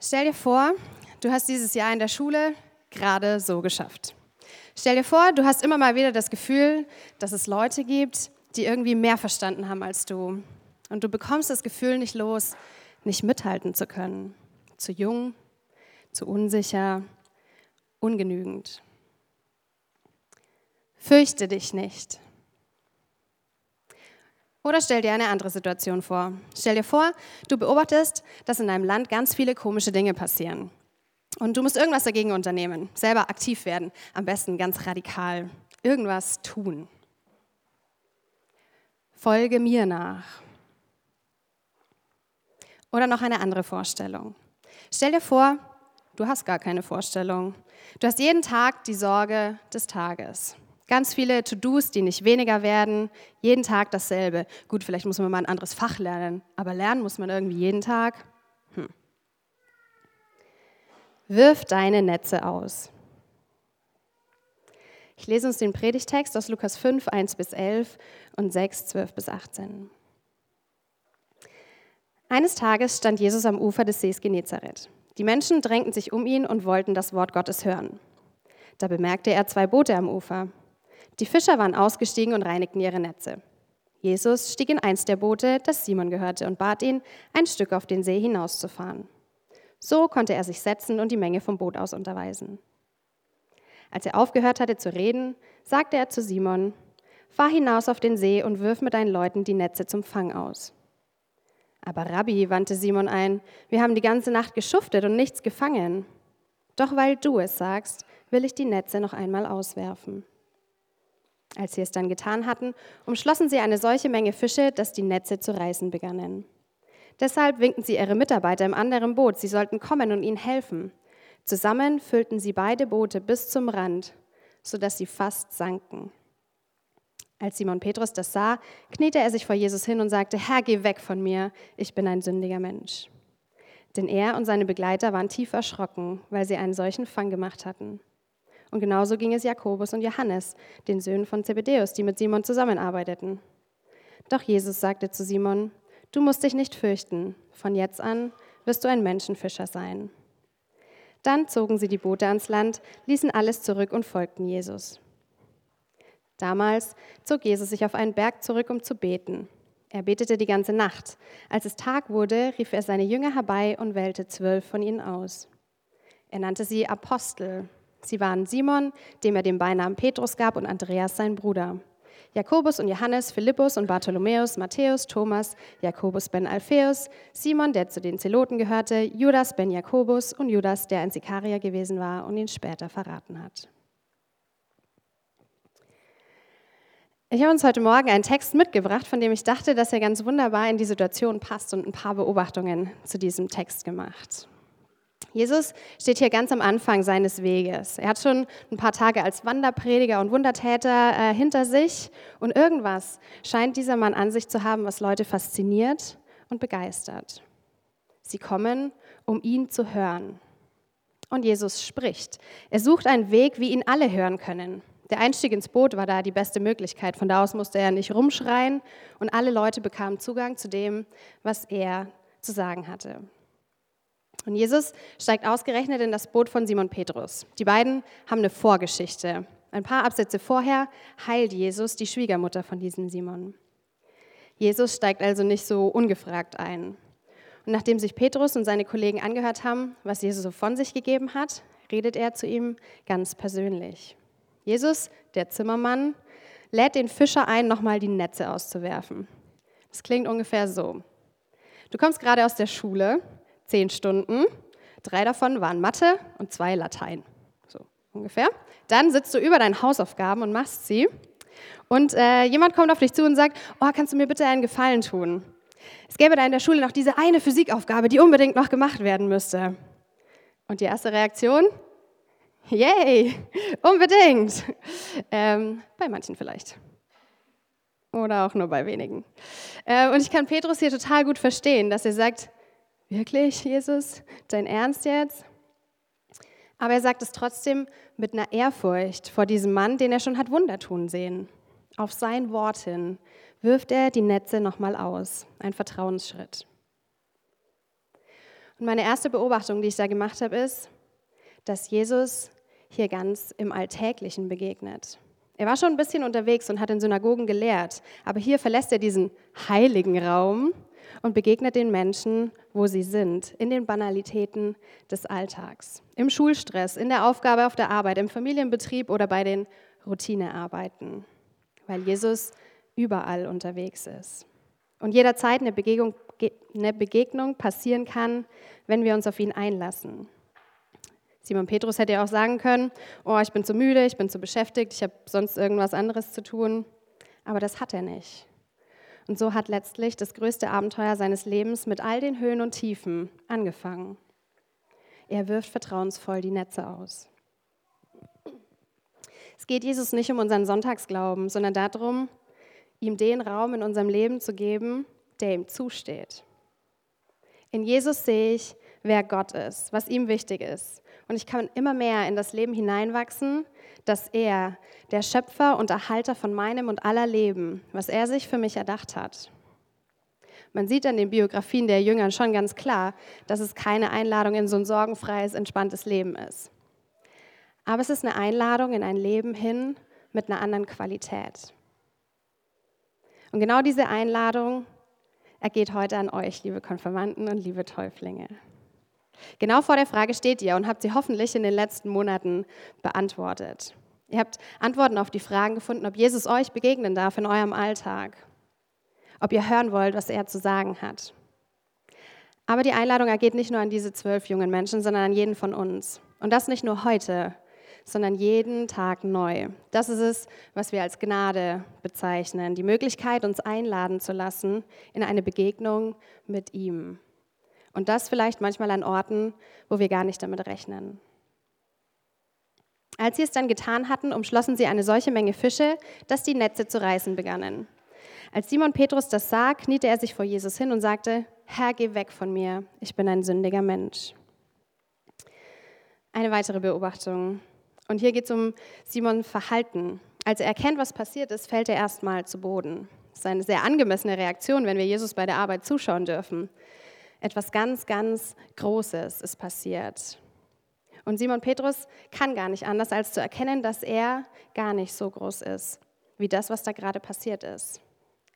Stell dir vor, du hast dieses Jahr in der Schule gerade so geschafft. Stell dir vor, du hast immer mal wieder das Gefühl, dass es Leute gibt, die irgendwie mehr verstanden haben als du. Und du bekommst das Gefühl nicht los, nicht mithalten zu können. Zu jung, zu unsicher, ungenügend. Fürchte dich nicht. Oder stell dir eine andere Situation vor. Stell dir vor, du beobachtest, dass in deinem Land ganz viele komische Dinge passieren. Und du musst irgendwas dagegen unternehmen, selber aktiv werden, am besten ganz radikal, irgendwas tun. Folge mir nach. Oder noch eine andere Vorstellung. Stell dir vor, du hast gar keine Vorstellung. Du hast jeden Tag die Sorge des Tages. Ganz viele To-Dos, die nicht weniger werden, jeden Tag dasselbe. Gut, vielleicht muss man mal ein anderes Fach lernen, aber lernen muss man irgendwie jeden Tag. Hm. Wirf deine Netze aus. Ich lese uns den Predigtext aus Lukas 5, 1 bis 11 und 6, 12 bis 18. Eines Tages stand Jesus am Ufer des Sees Genezareth. Die Menschen drängten sich um ihn und wollten das Wort Gottes hören. Da bemerkte er zwei Boote am Ufer. Die Fischer waren ausgestiegen und reinigten ihre Netze. Jesus stieg in eins der Boote, das Simon gehörte, und bat ihn, ein Stück auf den See hinauszufahren. So konnte er sich setzen und die Menge vom Boot aus unterweisen. Als er aufgehört hatte zu reden, sagte er zu Simon, Fahr hinaus auf den See und wirf mit deinen Leuten die Netze zum Fang aus. Aber Rabbi, wandte Simon ein, wir haben die ganze Nacht geschuftet und nichts gefangen. Doch weil du es sagst, will ich die Netze noch einmal auswerfen. Als sie es dann getan hatten, umschlossen sie eine solche Menge Fische, dass die Netze zu reißen begannen. Deshalb winkten sie ihre Mitarbeiter im anderen Boot, sie sollten kommen und ihnen helfen. Zusammen füllten sie beide Boote bis zum Rand, sodass sie fast sanken. Als Simon Petrus das sah, kniete er sich vor Jesus hin und sagte, Herr, geh weg von mir, ich bin ein sündiger Mensch. Denn er und seine Begleiter waren tief erschrocken, weil sie einen solchen Fang gemacht hatten. Und genauso ging es Jakobus und Johannes, den Söhnen von Zebedäus, die mit Simon zusammenarbeiteten. Doch Jesus sagte zu Simon, du musst dich nicht fürchten, von jetzt an wirst du ein Menschenfischer sein. Dann zogen sie die Boote ans Land, ließen alles zurück und folgten Jesus. Damals zog Jesus sich auf einen Berg zurück, um zu beten. Er betete die ganze Nacht. Als es Tag wurde, rief er seine Jünger herbei und wählte zwölf von ihnen aus. Er nannte sie Apostel Sie waren Simon, dem er den Beinamen Petrus gab, und Andreas, sein Bruder. Jakobus und Johannes, Philippus und Bartholomäus, Matthäus, Thomas, Jakobus ben Alpheus, Simon, der zu den Zeloten gehörte, Judas ben Jakobus und Judas, der ein Sikarier gewesen war und ihn später verraten hat. Ich habe uns heute Morgen einen Text mitgebracht, von dem ich dachte, dass er ganz wunderbar in die Situation passt und ein paar Beobachtungen zu diesem Text gemacht. Jesus steht hier ganz am Anfang seines Weges. Er hat schon ein paar Tage als Wanderprediger und Wundertäter äh, hinter sich und irgendwas scheint dieser Mann an sich zu haben, was Leute fasziniert und begeistert. Sie kommen, um ihn zu hören. Und Jesus spricht. Er sucht einen Weg, wie ihn alle hören können. Der Einstieg ins Boot war da die beste Möglichkeit. Von da aus musste er nicht rumschreien und alle Leute bekamen Zugang zu dem, was er zu sagen hatte. Und Jesus steigt ausgerechnet in das Boot von Simon Petrus. Die beiden haben eine Vorgeschichte. Ein paar Absätze vorher heilt Jesus die Schwiegermutter von diesem Simon. Jesus steigt also nicht so ungefragt ein. Und nachdem sich Petrus und seine Kollegen angehört haben, was Jesus so von sich gegeben hat, redet er zu ihm ganz persönlich. Jesus, der Zimmermann, lädt den Fischer ein, nochmal die Netze auszuwerfen. Das klingt ungefähr so. Du kommst gerade aus der Schule zehn Stunden. Drei davon waren Mathe und zwei Latein. So ungefähr. Dann sitzt du über deinen Hausaufgaben und machst sie. Und äh, jemand kommt auf dich zu und sagt, oh, kannst du mir bitte einen Gefallen tun? Es gäbe da in der Schule noch diese eine Physikaufgabe, die unbedingt noch gemacht werden müsste. Und die erste Reaktion? Yay, unbedingt. Ähm, bei manchen vielleicht. Oder auch nur bei wenigen. Äh, und ich kann Petrus hier total gut verstehen, dass er sagt, Wirklich, Jesus? Dein Ernst jetzt? Aber er sagt es trotzdem mit einer Ehrfurcht vor diesem Mann, den er schon hat Wunder tun sehen. Auf sein Wort hin wirft er die Netze nochmal aus. Ein Vertrauensschritt. Und meine erste Beobachtung, die ich da gemacht habe, ist, dass Jesus hier ganz im Alltäglichen begegnet. Er war schon ein bisschen unterwegs und hat in Synagogen gelehrt, aber hier verlässt er diesen heiligen Raum und begegnet den Menschen, wo sie sind, in den Banalitäten des Alltags, im Schulstress, in der Aufgabe auf der Arbeit, im Familienbetrieb oder bei den Routinearbeiten, weil Jesus überall unterwegs ist. Und jederzeit eine Begegnung, eine Begegnung passieren kann, wenn wir uns auf ihn einlassen. Simon Petrus hätte ja auch sagen können, oh, ich bin zu müde, ich bin zu beschäftigt, ich habe sonst irgendwas anderes zu tun. Aber das hat er nicht. Und so hat letztlich das größte Abenteuer seines Lebens mit all den Höhen und Tiefen angefangen. Er wirft vertrauensvoll die Netze aus. Es geht Jesus nicht um unseren Sonntagsglauben, sondern darum, ihm den Raum in unserem Leben zu geben, der ihm zusteht. In Jesus sehe ich, wer Gott ist, was ihm wichtig ist. Und ich kann immer mehr in das Leben hineinwachsen, dass er, der Schöpfer und Erhalter von meinem und aller Leben, was er sich für mich erdacht hat. Man sieht an den Biografien der Jünger schon ganz klar, dass es keine Einladung in so ein sorgenfreies, entspanntes Leben ist. Aber es ist eine Einladung in ein Leben hin mit einer anderen Qualität. Und genau diese Einladung ergeht heute an euch, liebe Konfirmanden und liebe Täuflinge. Genau vor der Frage steht ihr und habt sie hoffentlich in den letzten Monaten beantwortet. Ihr habt Antworten auf die Fragen gefunden, ob Jesus euch begegnen darf in eurem Alltag, ob ihr hören wollt, was er zu sagen hat. Aber die Einladung ergeht nicht nur an diese zwölf jungen Menschen, sondern an jeden von uns. Und das nicht nur heute, sondern jeden Tag neu. Das ist es, was wir als Gnade bezeichnen, die Möglichkeit, uns einladen zu lassen in eine Begegnung mit ihm. Und das vielleicht manchmal an Orten, wo wir gar nicht damit rechnen. Als sie es dann getan hatten, umschlossen sie eine solche Menge Fische, dass die Netze zu reißen begannen. Als Simon Petrus das sah, kniete er sich vor Jesus hin und sagte, Herr, geh weg von mir, ich bin ein sündiger Mensch. Eine weitere Beobachtung. Und hier geht es um Simon Verhalten. Als er erkennt, was passiert ist, fällt er erstmal zu Boden. Das ist eine sehr angemessene Reaktion, wenn wir Jesus bei der Arbeit zuschauen dürfen. Etwas ganz, ganz Großes ist passiert. Und Simon Petrus kann gar nicht anders, als zu erkennen, dass er gar nicht so groß ist, wie das, was da gerade passiert ist.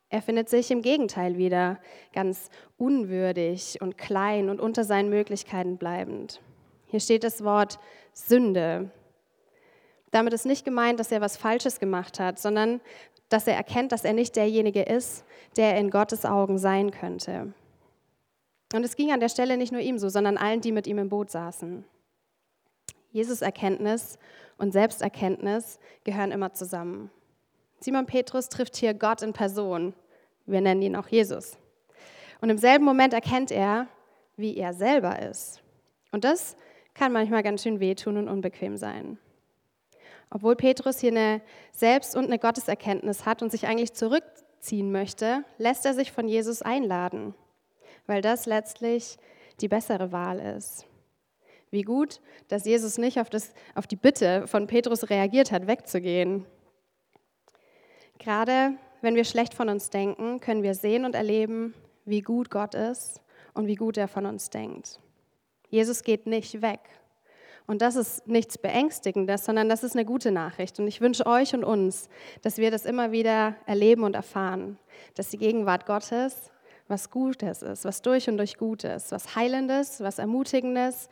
Er findet sich im Gegenteil wieder, ganz unwürdig und klein und unter seinen Möglichkeiten bleibend. Hier steht das Wort Sünde. Damit ist nicht gemeint, dass er was Falsches gemacht hat, sondern dass er erkennt, dass er nicht derjenige ist, der in Gottes Augen sein könnte. Und es ging an der Stelle nicht nur ihm so, sondern allen, die mit ihm im Boot saßen. Jesus Erkenntnis und Selbsterkenntnis gehören immer zusammen. Simon Petrus trifft hier Gott in Person. Wir nennen ihn auch Jesus. Und im selben Moment erkennt er, wie er selber ist. Und das kann manchmal ganz schön wehtun und unbequem sein. Obwohl Petrus hier eine Selbst- und eine Gotteserkenntnis hat und sich eigentlich zurückziehen möchte, lässt er sich von Jesus einladen weil das letztlich die bessere Wahl ist. Wie gut, dass Jesus nicht auf, das, auf die Bitte von Petrus reagiert hat, wegzugehen. Gerade wenn wir schlecht von uns denken, können wir sehen und erleben, wie gut Gott ist und wie gut er von uns denkt. Jesus geht nicht weg. Und das ist nichts Beängstigendes, sondern das ist eine gute Nachricht. Und ich wünsche euch und uns, dass wir das immer wieder erleben und erfahren, dass die Gegenwart Gottes was Gutes ist, was durch und durch Gutes, was Heilendes, was Ermutigendes,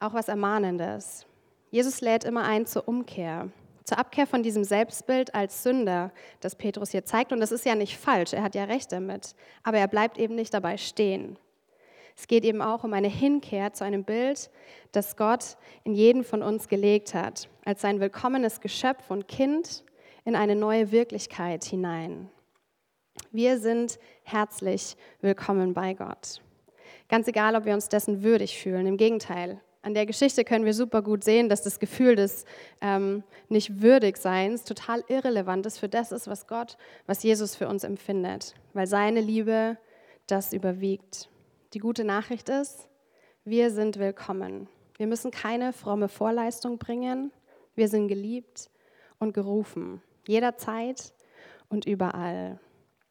auch was Ermahnendes. Jesus lädt immer ein zur Umkehr, zur Abkehr von diesem Selbstbild als Sünder, das Petrus hier zeigt. Und das ist ja nicht falsch, er hat ja recht damit, aber er bleibt eben nicht dabei stehen. Es geht eben auch um eine Hinkehr zu einem Bild, das Gott in jeden von uns gelegt hat, als sein willkommenes Geschöpf und Kind in eine neue Wirklichkeit hinein. Wir sind herzlich willkommen bei Gott. Ganz egal, ob wir uns dessen würdig fühlen. Im Gegenteil, an der Geschichte können wir super gut sehen, dass das Gefühl des ähm, nicht würdig Seins total irrelevant ist für das ist, was Gott, was Jesus für uns empfindet, weil seine Liebe das überwiegt. Die gute Nachricht ist, wir sind willkommen. Wir müssen keine fromme Vorleistung bringen. Wir sind geliebt und gerufen, jederzeit und überall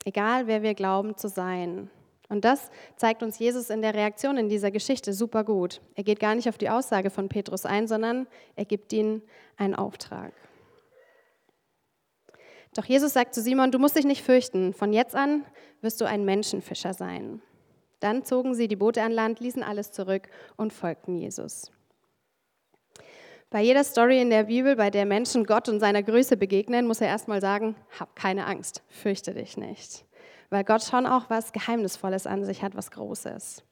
egal wer wir glauben zu sein. Und das zeigt uns Jesus in der Reaktion in dieser Geschichte super gut. Er geht gar nicht auf die Aussage von Petrus ein, sondern er gibt ihnen einen Auftrag. Doch Jesus sagt zu Simon, du musst dich nicht fürchten, von jetzt an wirst du ein Menschenfischer sein. Dann zogen sie die Boote an Land, ließen alles zurück und folgten Jesus. Bei jeder Story in der Bibel, bei der Menschen Gott und seiner Größe begegnen, muss er erstmal sagen, hab keine Angst, fürchte dich nicht weil Gott schon auch was Geheimnisvolles an sich hat, was Großes.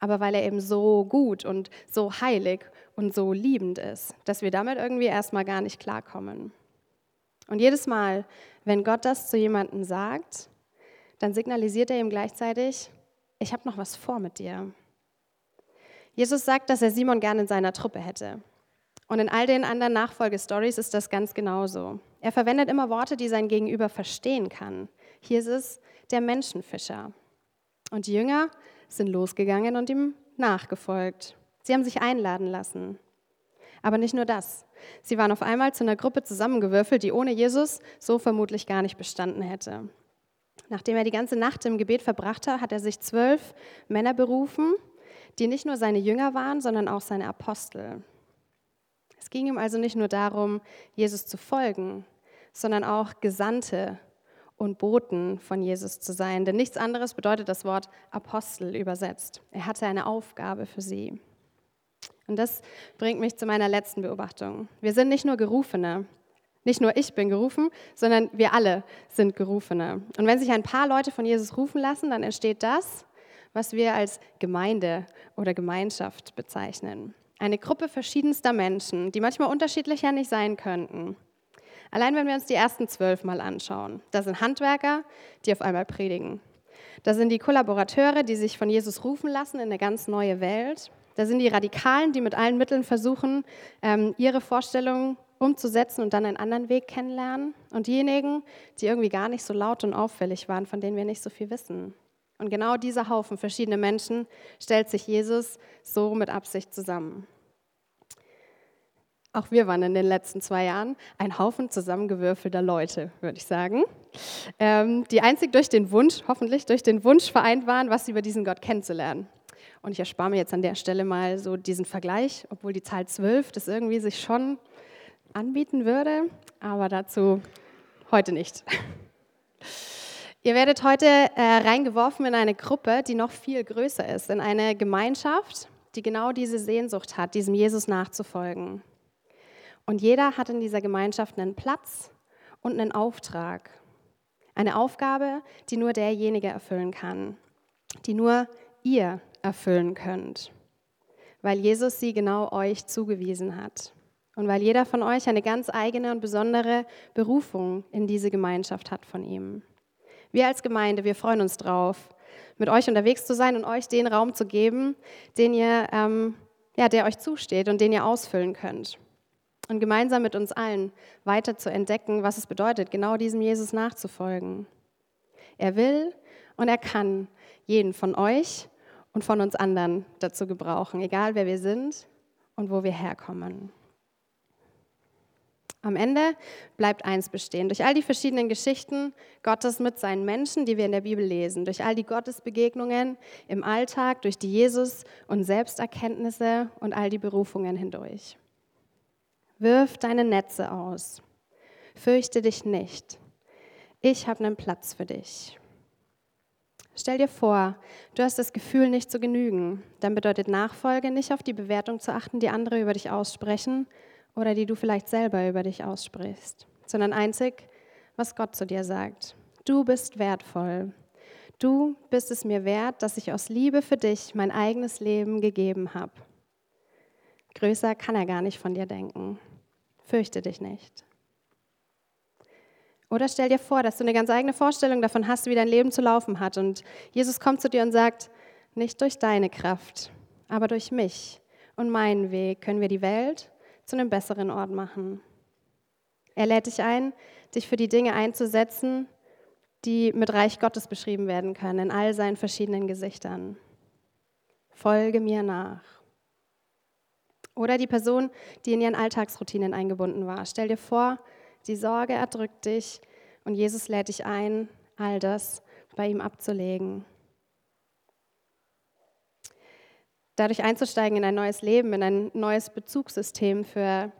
Aber weil er eben so gut und so heilig und so liebend ist, dass wir damit irgendwie erstmal gar nicht klarkommen. Und jedes Mal, wenn Gott das zu jemandem sagt, dann signalisiert er ihm gleichzeitig, ich habe noch was vor mit dir. Jesus sagt, dass er Simon gerne in seiner Truppe hätte. Und in all den anderen Nachfolgestories ist das ganz genauso. Er verwendet immer Worte, die sein Gegenüber verstehen kann. Hier ist es der Menschenfischer. Und die Jünger sind losgegangen und ihm nachgefolgt. Sie haben sich einladen lassen. Aber nicht nur das. Sie waren auf einmal zu einer Gruppe zusammengewürfelt, die ohne Jesus so vermutlich gar nicht bestanden hätte. Nachdem er die ganze Nacht im Gebet verbracht hat, hat er sich zwölf Männer berufen, die nicht nur seine Jünger waren, sondern auch seine Apostel. Es ging ihm also nicht nur darum, Jesus zu folgen, sondern auch Gesandte und Boten von Jesus zu sein. Denn nichts anderes bedeutet das Wort Apostel übersetzt. Er hatte eine Aufgabe für sie. Und das bringt mich zu meiner letzten Beobachtung. Wir sind nicht nur Gerufene. Nicht nur ich bin gerufen, sondern wir alle sind Gerufene. Und wenn sich ein paar Leute von Jesus rufen lassen, dann entsteht das, was wir als Gemeinde oder Gemeinschaft bezeichnen. Eine Gruppe verschiedenster Menschen, die manchmal unterschiedlicher nicht sein könnten. Allein wenn wir uns die ersten zwölf mal anschauen, da sind Handwerker, die auf einmal predigen. Da sind die Kollaborateure, die sich von Jesus rufen lassen in eine ganz neue Welt. Da sind die Radikalen, die mit allen Mitteln versuchen, ähm, ihre Vorstellungen umzusetzen und dann einen anderen Weg kennenlernen. Und diejenigen, die irgendwie gar nicht so laut und auffällig waren, von denen wir nicht so viel wissen. Und genau dieser Haufen verschiedene Menschen stellt sich Jesus so mit Absicht zusammen. Auch wir waren in den letzten zwei Jahren ein Haufen zusammengewürfelter Leute, würde ich sagen, ähm, die einzig durch den Wunsch, hoffentlich durch den Wunsch vereint waren, was über diesen Gott kennenzulernen. Und ich erspare mir jetzt an der Stelle mal so diesen Vergleich, obwohl die Zahl zwölf das irgendwie sich schon anbieten würde, aber dazu heute nicht. Ihr werdet heute äh, reingeworfen in eine Gruppe, die noch viel größer ist, in eine Gemeinschaft, die genau diese Sehnsucht hat, diesem Jesus nachzufolgen. Und jeder hat in dieser Gemeinschaft einen Platz und einen Auftrag. Eine Aufgabe, die nur derjenige erfüllen kann, die nur ihr erfüllen könnt, weil Jesus sie genau euch zugewiesen hat und weil jeder von euch eine ganz eigene und besondere Berufung in diese Gemeinschaft hat von ihm. Wir als Gemeinde, wir freuen uns drauf, mit euch unterwegs zu sein und euch den Raum zu geben, den ihr, ähm, ja, der euch zusteht und den ihr ausfüllen könnt und gemeinsam mit uns allen weiter zu entdecken, was es bedeutet, genau diesem Jesus nachzufolgen. Er will und er kann jeden von euch und von uns anderen dazu gebrauchen, egal wer wir sind und wo wir herkommen. Am Ende bleibt eins bestehen. Durch all die verschiedenen Geschichten Gottes mit seinen Menschen, die wir in der Bibel lesen, durch all die Gottesbegegnungen im Alltag, durch die Jesus- und Selbsterkenntnisse und all die Berufungen hindurch. Wirf deine Netze aus. Fürchte dich nicht. Ich habe einen Platz für dich. Stell dir vor, du hast das Gefühl, nicht zu genügen. Dann bedeutet Nachfolge nicht auf die Bewertung zu achten, die andere über dich aussprechen oder die du vielleicht selber über dich aussprichst, sondern einzig, was Gott zu dir sagt. Du bist wertvoll. Du bist es mir wert, dass ich aus Liebe für dich mein eigenes Leben gegeben habe. Größer kann er gar nicht von dir denken. Fürchte dich nicht. Oder stell dir vor, dass du eine ganz eigene Vorstellung davon hast, wie dein Leben zu laufen hat. Und Jesus kommt zu dir und sagt, nicht durch deine Kraft, aber durch mich und meinen Weg können wir die Welt zu einem besseren Ort machen. Er lädt dich ein, dich für die Dinge einzusetzen, die mit Reich Gottes beschrieben werden können, in all seinen verschiedenen Gesichtern. Folge mir nach. Oder die Person, die in ihren Alltagsroutinen eingebunden war. Stell dir vor, die Sorge erdrückt dich und Jesus lädt dich ein, all das bei ihm abzulegen. Dadurch einzusteigen in ein neues Leben, in ein neues Bezugssystem für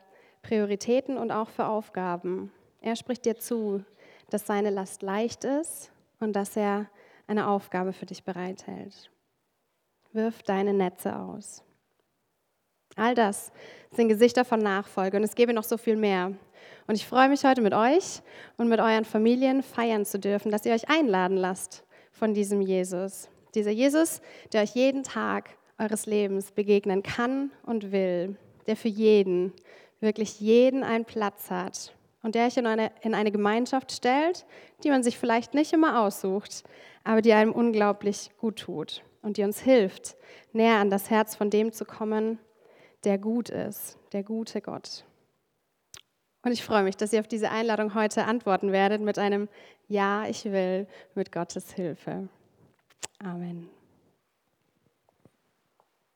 Prioritäten und auch für Aufgaben. Er spricht dir zu, dass seine Last leicht ist und dass er eine Aufgabe für dich bereithält. Wirf deine Netze aus. All das sind Gesichter von Nachfolge und es gäbe noch so viel mehr. Und ich freue mich heute mit euch und mit euren Familien feiern zu dürfen, dass ihr euch einladen lasst von diesem Jesus. Dieser Jesus, der euch jeden Tag eures Lebens begegnen kann und will, der für jeden, wirklich jeden einen Platz hat und der euch in eine, in eine Gemeinschaft stellt, die man sich vielleicht nicht immer aussucht, aber die einem unglaublich gut tut und die uns hilft, näher an das Herz von dem zu kommen, der gut ist, der gute Gott. Und ich freue mich, dass ihr auf diese Einladung heute antworten werdet mit einem Ja, ich will mit Gottes Hilfe. Amen.